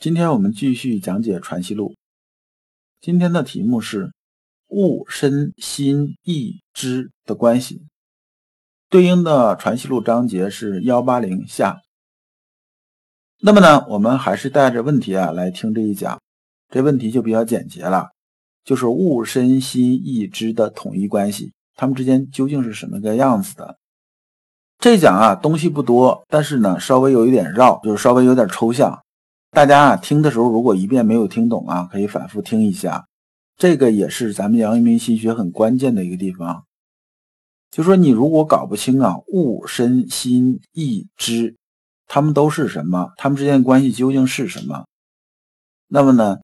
今天我们继续讲解《传习录》，今天的题目是物身心意知的关系，对应的《传习录》章节是幺八零下。那么呢，我们还是带着问题啊来听这一讲，这问题就比较简洁了，就是物身心意知的统一关系，它们之间究竟是什么个样子的？这讲啊东西不多，但是呢稍微有一点绕，就是稍微有点抽象。大家啊，听的时候如果一遍没有听懂啊，可以反复听一下。这个也是咱们阳明心学很关键的一个地方。就说你如果搞不清啊，物、身、心、意、知，他们都是什么？他们之间的关系究竟是什么？那么呢，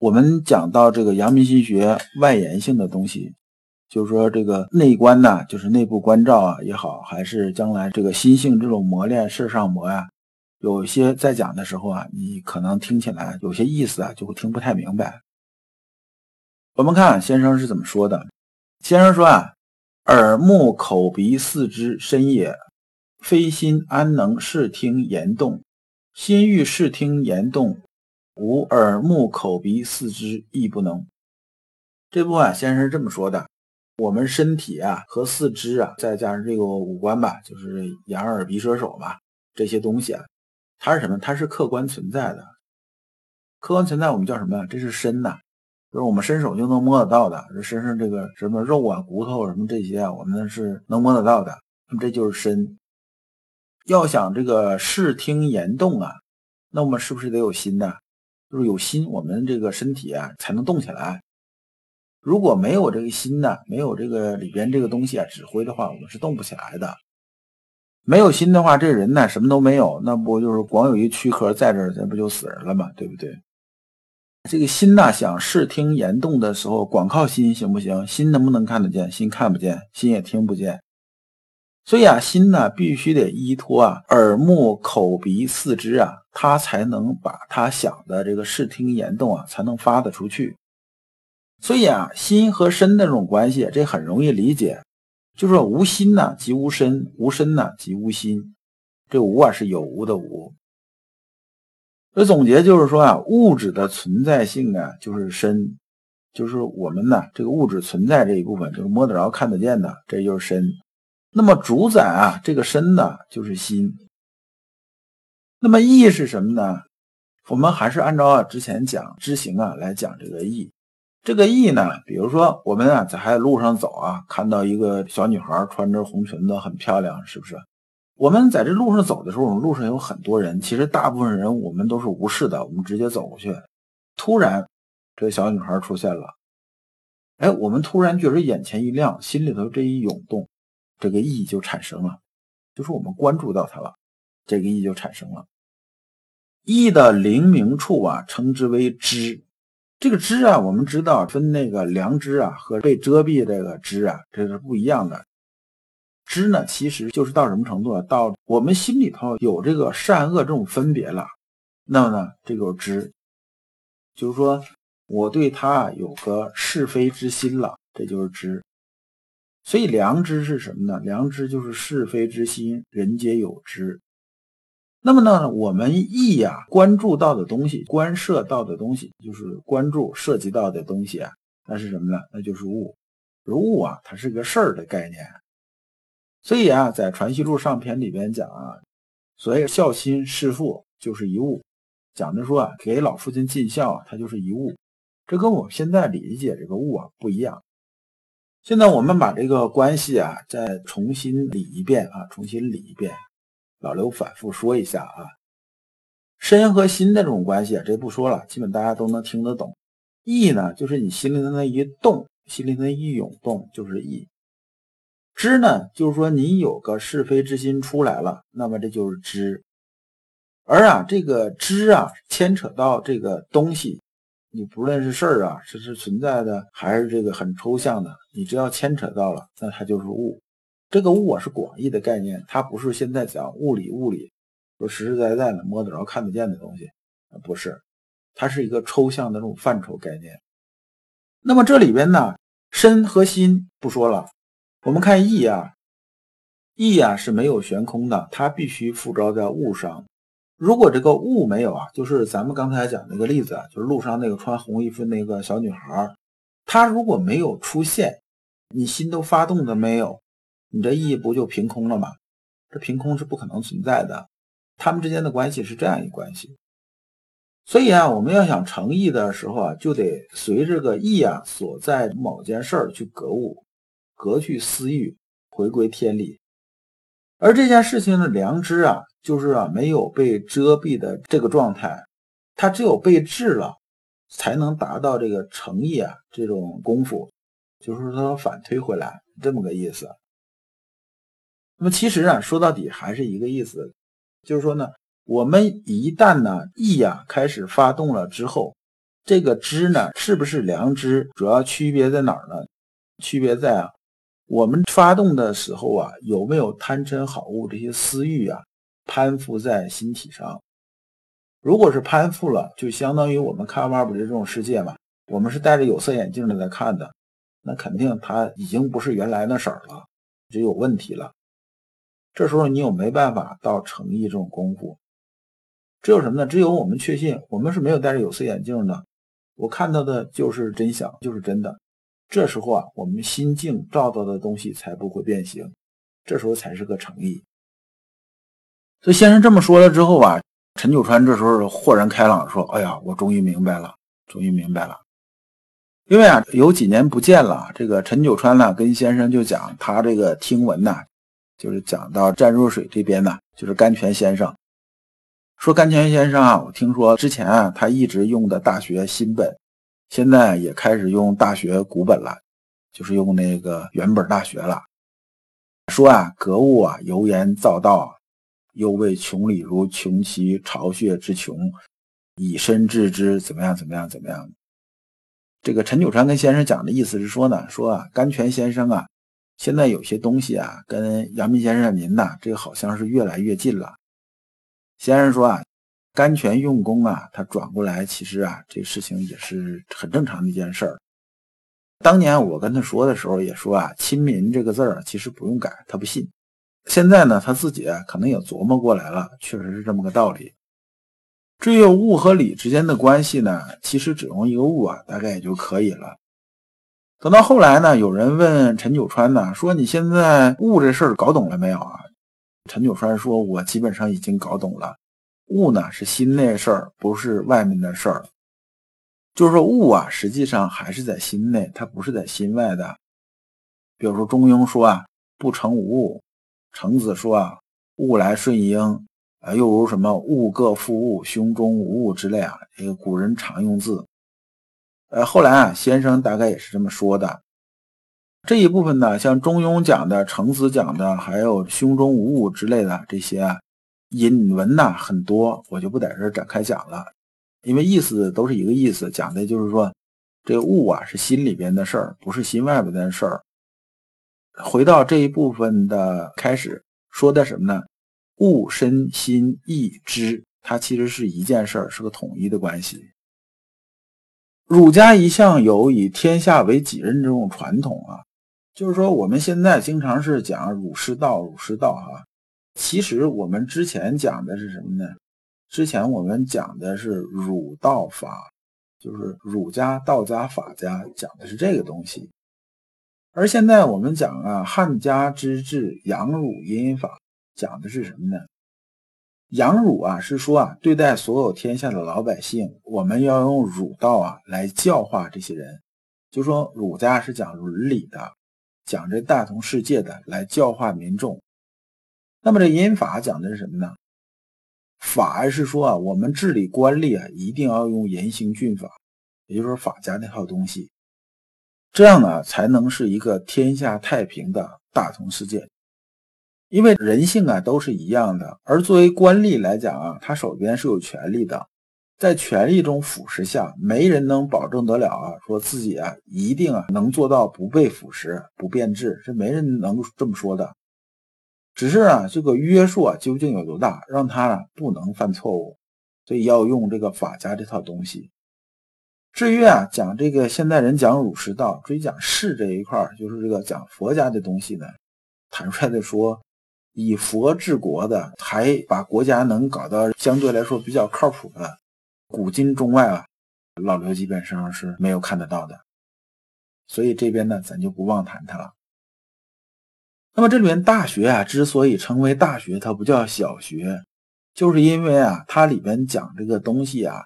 我们讲到这个阳明心学外延性的东西，就是说这个内观呢，就是内部关照啊也好，还是将来这个心性这种磨练事上磨呀。有些在讲的时候啊，你可能听起来有些意思啊，就会听不太明白。我们看先生是怎么说的。先生说啊，耳目口鼻四肢身也，非心安能视听言动？心欲视听言动，无耳目口鼻四肢亦不能。这部分先生是这么说的：我们身体啊和四肢啊，再加上这个五官吧，就是眼耳鼻舌手吧，这些东西啊。它是什么？它是客观存在的。客观存在，我们叫什么呀？这是身呐，就是我们伸手就能摸得到的。这身上这个什么肉啊、骨头什么这些啊，我们是能摸得到的。那么这就是身。要想这个视听言动啊，那我们是不是得有心呢？就是有心，我们这个身体啊才能动起来。如果没有这个心呢，没有这个里边这个东西啊指挥的话，我们是动不起来的。没有心的话，这人呢什么都没有，那不就是光有一躯壳在这儿，这不就死人了吗？对不对？这个心呐，想视听言动的时候，光靠心行不行？心能不能看得见？心看不见，心也听不见。所以啊，心呢必须得依托啊耳目口鼻四肢啊，他才能把他想的这个视听言动啊，才能发得出去。所以啊，心和身那种关系，这很容易理解。就是说无心呢，即无身；无身呢，即无心。这无啊，是有无的无。这总结就是说啊，物质的存在性啊，就是身，就是我们呢这个物质存在这一部分，就是摸得着、看得见的，这就是身。那么主宰啊这个身呢，就是心。那么意是什么呢？我们还是按照之前讲知行啊来讲这个意。这个意呢，比如说我们啊在海路上走啊，看到一个小女孩穿着红裙子，很漂亮，是不是？我们在这路上走的时候，路上有很多人，其实大部分人我们都是无视的，我们直接走过去。突然，这个小女孩出现了，哎，我们突然觉得眼前一亮，心里头这一涌动，这个意就产生了，就是我们关注到她了，这个意就产生了。意的灵明处啊，称之为知。这个知啊，我们知道分那个良知啊和被遮蔽这个知啊，这是不一样的。知呢，其实就是到什么程度啊？到我们心里头有这个善恶这种分别了，那么呢，这个知，就是说我对他有个是非之心了，这就是知。所以良知是什么呢？良知就是是非之心，人皆有之。那么呢，我们意呀关注到的东西，关涉到的东西，就是关注涉及到的东西啊，那是什么呢？那就是物。而物啊，它是个事儿的概念。所以啊，在《传习录》上篇里边讲啊，所谓孝亲事父就是一物，讲的说啊，给老父亲尽孝，它就是一物。这跟我们现在理解这个物啊不一样。现在我们把这个关系啊再重新理一遍啊，重新理一遍。老刘反复说一下啊，身和心的这种关系，这不说了，基本大家都能听得懂。意呢，就是你心里的那一动，心里的一涌动，就是意。知呢，就是说你有个是非之心出来了，那么这就是知。而啊，这个知啊，牵扯到这个东西，你不论是事儿啊，是是存在的，还是这个很抽象的，你只要牵扯到了，那它就是物。这个物啊是广义的概念，它不是现在讲物理物理，说实实在在的摸得着、看得见的东西，不是，它是一个抽象的这种范畴概念。那么这里边呢，身和心不说了，我们看意啊，意啊是没有悬空的，它必须附着在物上。如果这个物没有啊，就是咱们刚才讲那个例子啊，就是路上那个穿红衣服那个小女孩，她如果没有出现，你心都发动的没有，你这意不就凭空了吗？这凭空是不可能存在的，他们之间的关系是这样一关系。所以啊，我们要想成意的时候啊，就得随这个意啊所在某件事儿去格物，格去私欲，回归天理。而这件事情的良知啊。就是啊，没有被遮蔽的这个状态，它只有被治了，才能达到这个诚意啊这种功夫，就是说反推回来这么个意思。那么其实啊，说到底还是一个意思，就是说呢，我们一旦呢意啊开始发动了之后，这个知呢是不是良知，主要区别在哪儿呢？区别在啊，我们发动的时候啊，有没有贪嗔好恶这些私欲啊？攀附在心体上，如果是攀附了，就相当于我们看外边的这种世界嘛。我们是戴着有色眼镜的在看的，那肯定它已经不是原来那色儿了，就有问题了。这时候你有没办法到诚意这种功夫？只有什么呢？只有我们确信我们是没有戴着有色眼镜的，我看到的就是真相，就是真的。这时候啊，我们心境照到的东西才不会变形，这时候才是个诚意。所以先生这么说了之后啊，陈九川这时候豁然开朗说：“哎呀，我终于明白了，终于明白了。因为啊，有几年不见了，这个陈九川呢跟先生就讲他这个听闻呐，就是讲到湛若水这边呢，就是甘泉先生说，甘泉先生啊，我听说之前啊他一直用的大学新本，现在也开始用大学古本了，就是用那个原本大学了。说啊，格物啊，油盐造道。”又谓穷理如穷其巢穴之穷，以身治之，怎么样？怎么样？怎么样？这个陈九川跟先生讲的意思是说呢，说啊，甘泉先生啊，现在有些东西啊，跟阳明先生您呐，这个好像是越来越近了。先生说啊，甘泉用功啊，他转过来，其实啊，这事情也是很正常的一件事儿。当年我跟他说的时候，也说啊，亲民这个字儿其实不用改，他不信。现在呢，他自己可能也琢磨过来了，确实是这么个道理。至于物和理之间的关系呢，其实只用一个物啊，大概也就可以了。等到后来呢，有人问陈九川呢，说你现在物这事儿搞懂了没有啊？陈九川说，我基本上已经搞懂了。物呢是心内事儿，不是外面的事儿。就是说物啊，实际上还是在心内，它不是在心外的。比如说中庸说啊，不成无物。程子说啊，物来顺应啊，又如什么物各复物，胸中无物之类啊，这个古人常用字。呃，后来啊，先生大概也是这么说的。这一部分呢，像中庸讲的、程子讲的，还有胸中无物之类的这些引文呐，很多，我就不在这展开讲了，因为意思都是一个意思，讲的就是说，这个物啊是心里边的事儿，不是心外边的事儿。回到这一部分的开始说的什么呢？物身心意知，它其实是一件事儿，是个统一的关系。儒家一向有以天下为己任这种传统啊，就是说我们现在经常是讲儒释道，儒释道哈。其实我们之前讲的是什么呢？之前我们讲的是儒道法，就是儒家、道家、法家讲的是这个东西。而现在我们讲啊，汉家之治阳儒阴法，讲的是什么呢？养儒啊，是说啊，对待所有天下的老百姓，我们要用儒道啊来教化这些人。就说儒家是讲伦理的，讲这大同世界的，来教化民众。那么这阴法讲的是什么呢？法是说啊，我们治理官吏啊，一定要用严刑峻法，也就是说法家那套东西。这样呢，才能是一个天下太平的大同世界。因为人性啊都是一样的，而作为官吏来讲啊，他手边是有权力的，在权力中腐蚀下，没人能保证得了啊，说自己啊一定啊能做到不被腐蚀、不变质，这没人能这么说的。只是啊，这个约束啊究竟有多大，让他呢不能犯错误，所以要用这个法家这套东西。至于啊讲这个现代人讲儒释道，追讲士这一块就是这个讲佛家的东西呢，坦率的说。以佛治国的，还把国家能搞到相对来说比较靠谱的，古今中外啊，老刘基本上是没有看得到的。所以这边呢，咱就不妄谈它了。那么这里面大学啊，之所以称为大学，它不叫小学，就是因为啊，它里边讲这个东西啊，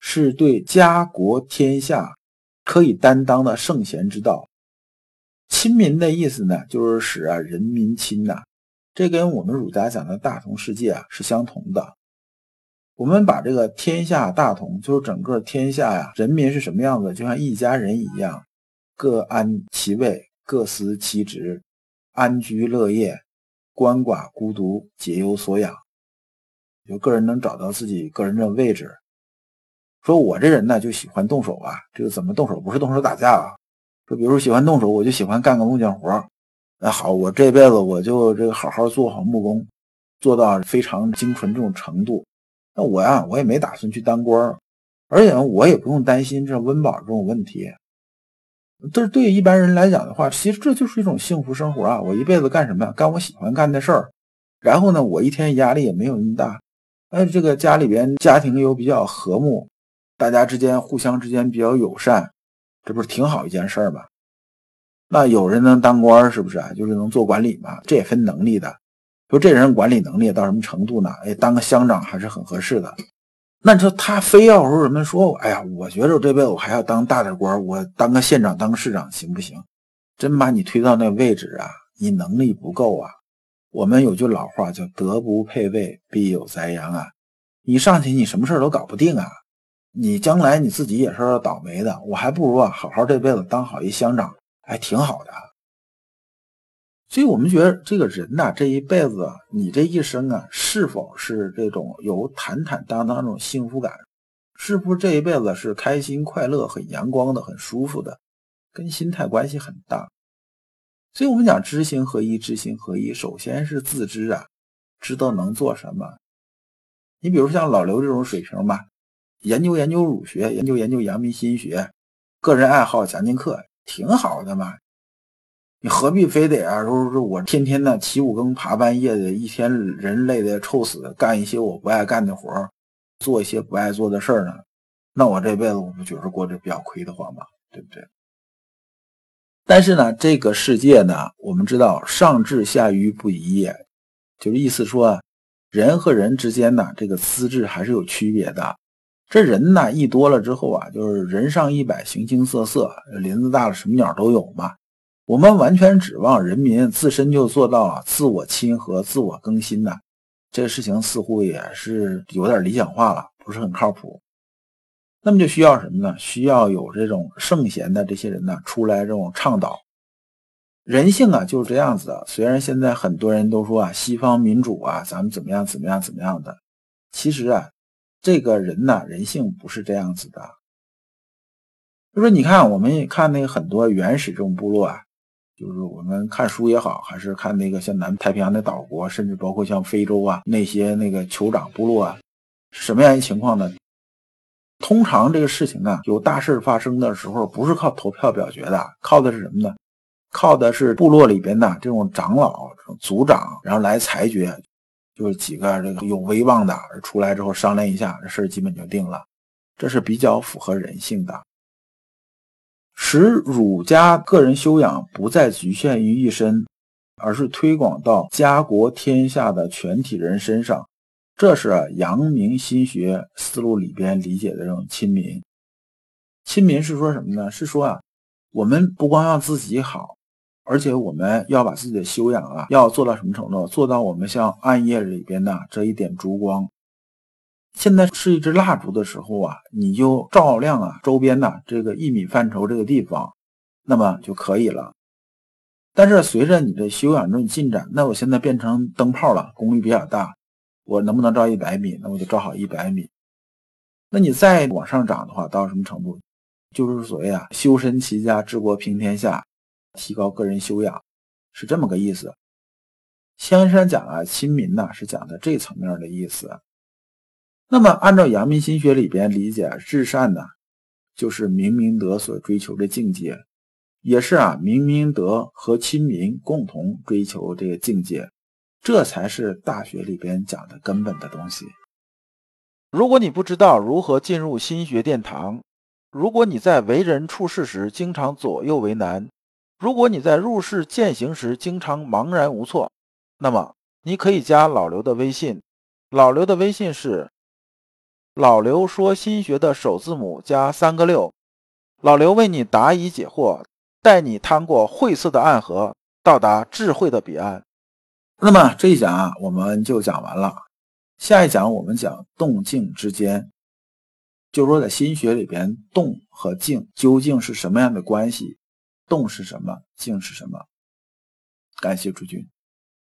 是对家国天下可以担当的圣贤之道。亲民的意思呢，就是使啊人民亲呐。这跟我们儒家讲的大同世界啊是相同的。我们把这个天下大同，就是整个天下呀，人民是什么样子，就像一家人一样，各安其位，各司其职，安居乐业，鳏寡孤独皆有所养，就个人能找到自己个人的位置。说我这人呢就喜欢动手啊，这个怎么动手？不是动手打架啊。说比如喜欢动手，我就喜欢干个木匠活。那好，我这辈子我就这个好好做好木工，做到非常精纯这种程度。那我呀，我也没打算去当官而且我也不用担心这温饱这种问题。这是对一般人来讲的话，其实这就是一种幸福生活啊！我一辈子干什么呀？干我喜欢干的事儿。然后呢，我一天压力也没有那么大。哎，这个家里边家庭又比较和睦，大家之间互相之间比较友善，这不是挺好一件事儿吗？那有人能当官是不是啊？就是能做管理嘛？这也分能力的。说这人管理能力到什么程度呢？哎，当个乡长还是很合适的。那你说他非要说什么说，哎呀，我觉得我这辈子我还要当大点官，我当个县长、当个市长行不行？真把你推到那位置啊，你能力不够啊。我们有句老话叫“德不配位，必有灾殃”啊。你上去，你什么事都搞不定啊。你将来你自己也是要倒霉的。我还不如啊，好好这辈子当好一乡长。还挺好的，所以我们觉得这个人呐，这一辈子啊，你这一生啊，是否是这种有坦坦荡荡这种幸福感？是不是这一辈子是开心、快乐、很阳光的、很舒服的？跟心态关系很大。所以我们讲知行合一，知行合一，首先是自知啊，知道能做什么。你比如像老刘这种水平吧，研究研究儒学，研究研究阳明心学，个人爱好讲讲课。挺好的嘛，你何必非得啊？说说我天天呢起五更爬半夜的，一天人累的臭死，干一些我不爱干的活，做一些不爱做的事儿呢？那我这辈子我不觉得过得比较亏得慌吗？对不对？但是呢，这个世界呢，我们知道上智下愚不移也，就是意思说，人和人之间呢，这个资质还是有区别的。这人呢一多了之后啊，就是人上一百，形形色色，林子大了什么鸟都有嘛。我们完全指望人民自身就做到了自我亲和、自我更新呢，这个事情似乎也是有点理想化了，不是很靠谱。那么就需要什么呢？需要有这种圣贤的这些人呢出来这种倡导。人性啊就是这样子的。虽然现在很多人都说啊，西方民主啊，咱们怎么样怎么样怎么样的，其实啊。这个人呢，人性不是这样子的。就说你看，我们看那个很多原始这种部落啊，就是我们看书也好，还是看那个像南太平洋的岛国，甚至包括像非洲啊那些那个酋长部落啊，什么样一情况呢？通常这个事情呢，有大事发生的时候，不是靠投票表决的，靠的是什么呢？靠的是部落里边的这种长老、这种族长，然后来裁决。就是几个这个有威望的出来之后商量一下，这事儿基本就定了，这是比较符合人性的。使儒家个人修养不再局限于一身，而是推广到家国天下的全体人身上，这是阳明心学思路里边理解的这种亲民。亲民是说什么呢？是说啊，我们不光要自己好。而且我们要把自己的修养啊，要做到什么程度？做到我们像暗夜里边的这一点烛光。现在是一支蜡烛的时候啊，你就照亮啊周边的这个一米范畴这个地方，那么就可以了。但是随着你的修养这种进展，那我现在变成灯泡了，功率比较大，我能不能照一百米？那我就照好一百米。那你再往上涨的话，到什么程度？就是所谓啊，修身齐家治国平天下，提高个人修养，是这么个意思。香山讲啊，亲民呢，是讲的这层面的意思。那么按照阳明心学里边理解，至善呢，就是明明德所追求的境界，也是啊，明明德和亲民共同追求这个境界，这才是大学里边讲的根本的东西。如果你不知道如何进入心学殿堂，如果你在为人处事时经常左右为难，如果你在入世践行时经常茫然无措，那么你可以加老刘的微信，老刘的微信是老刘说心学的首字母加三个六，老刘为你答疑解惑，带你趟过晦涩的暗河，到达智慧的彼岸。那么这一讲啊，我们就讲完了。下一讲我们讲动静之间。就是说，在心学里边，动和静究竟是什么样的关系？动是什么？静是什么？感谢诸君。